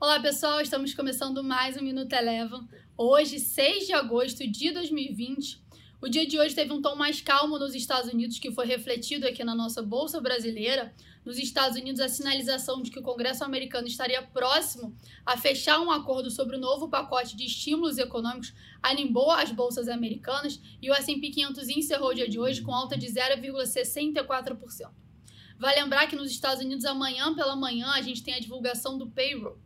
Olá pessoal, estamos começando mais um Minuto Eleva. Hoje, 6 de agosto de 2020. O dia de hoje teve um tom mais calmo nos Estados Unidos, que foi refletido aqui na nossa Bolsa Brasileira. Nos Estados Unidos, a sinalização de que o Congresso americano estaria próximo a fechar um acordo sobre o novo pacote de estímulos econômicos animou as bolsas americanas e o S&P 500 encerrou o dia de hoje com alta de 0,64%. Vai lembrar que nos Estados Unidos, amanhã pela manhã, a gente tem a divulgação do payroll.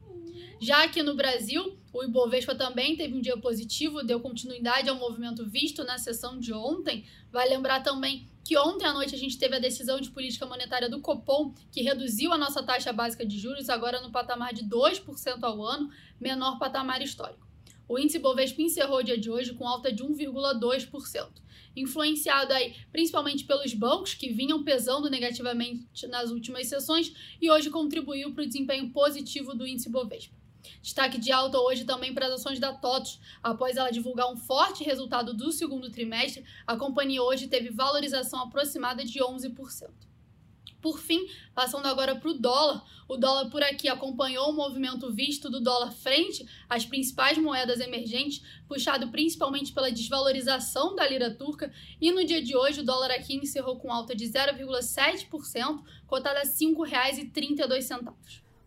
Já aqui no Brasil, o Ibovespa também teve um dia positivo, deu continuidade ao movimento visto na sessão de ontem. Vai lembrar também que ontem à noite a gente teve a decisão de política monetária do Copom, que reduziu a nossa taxa básica de juros agora no patamar de 2% ao ano, menor patamar histórico. O índice Bovespa encerrou o dia de hoje com alta de 1,2%, influenciado aí principalmente pelos bancos que vinham pesando negativamente nas últimas sessões e hoje contribuiu para o desempenho positivo do índice Bovespa. Destaque de alta hoje também para as ações da TOTOS. Após ela divulgar um forte resultado do segundo trimestre, a companhia hoje teve valorização aproximada de 11%. Por fim, passando agora para o dólar, o dólar por aqui acompanhou o movimento visto do dólar frente às principais moedas emergentes, puxado principalmente pela desvalorização da lira turca, e no dia de hoje o dólar aqui encerrou com alta de 0,7%, cotada a R$ 5,32.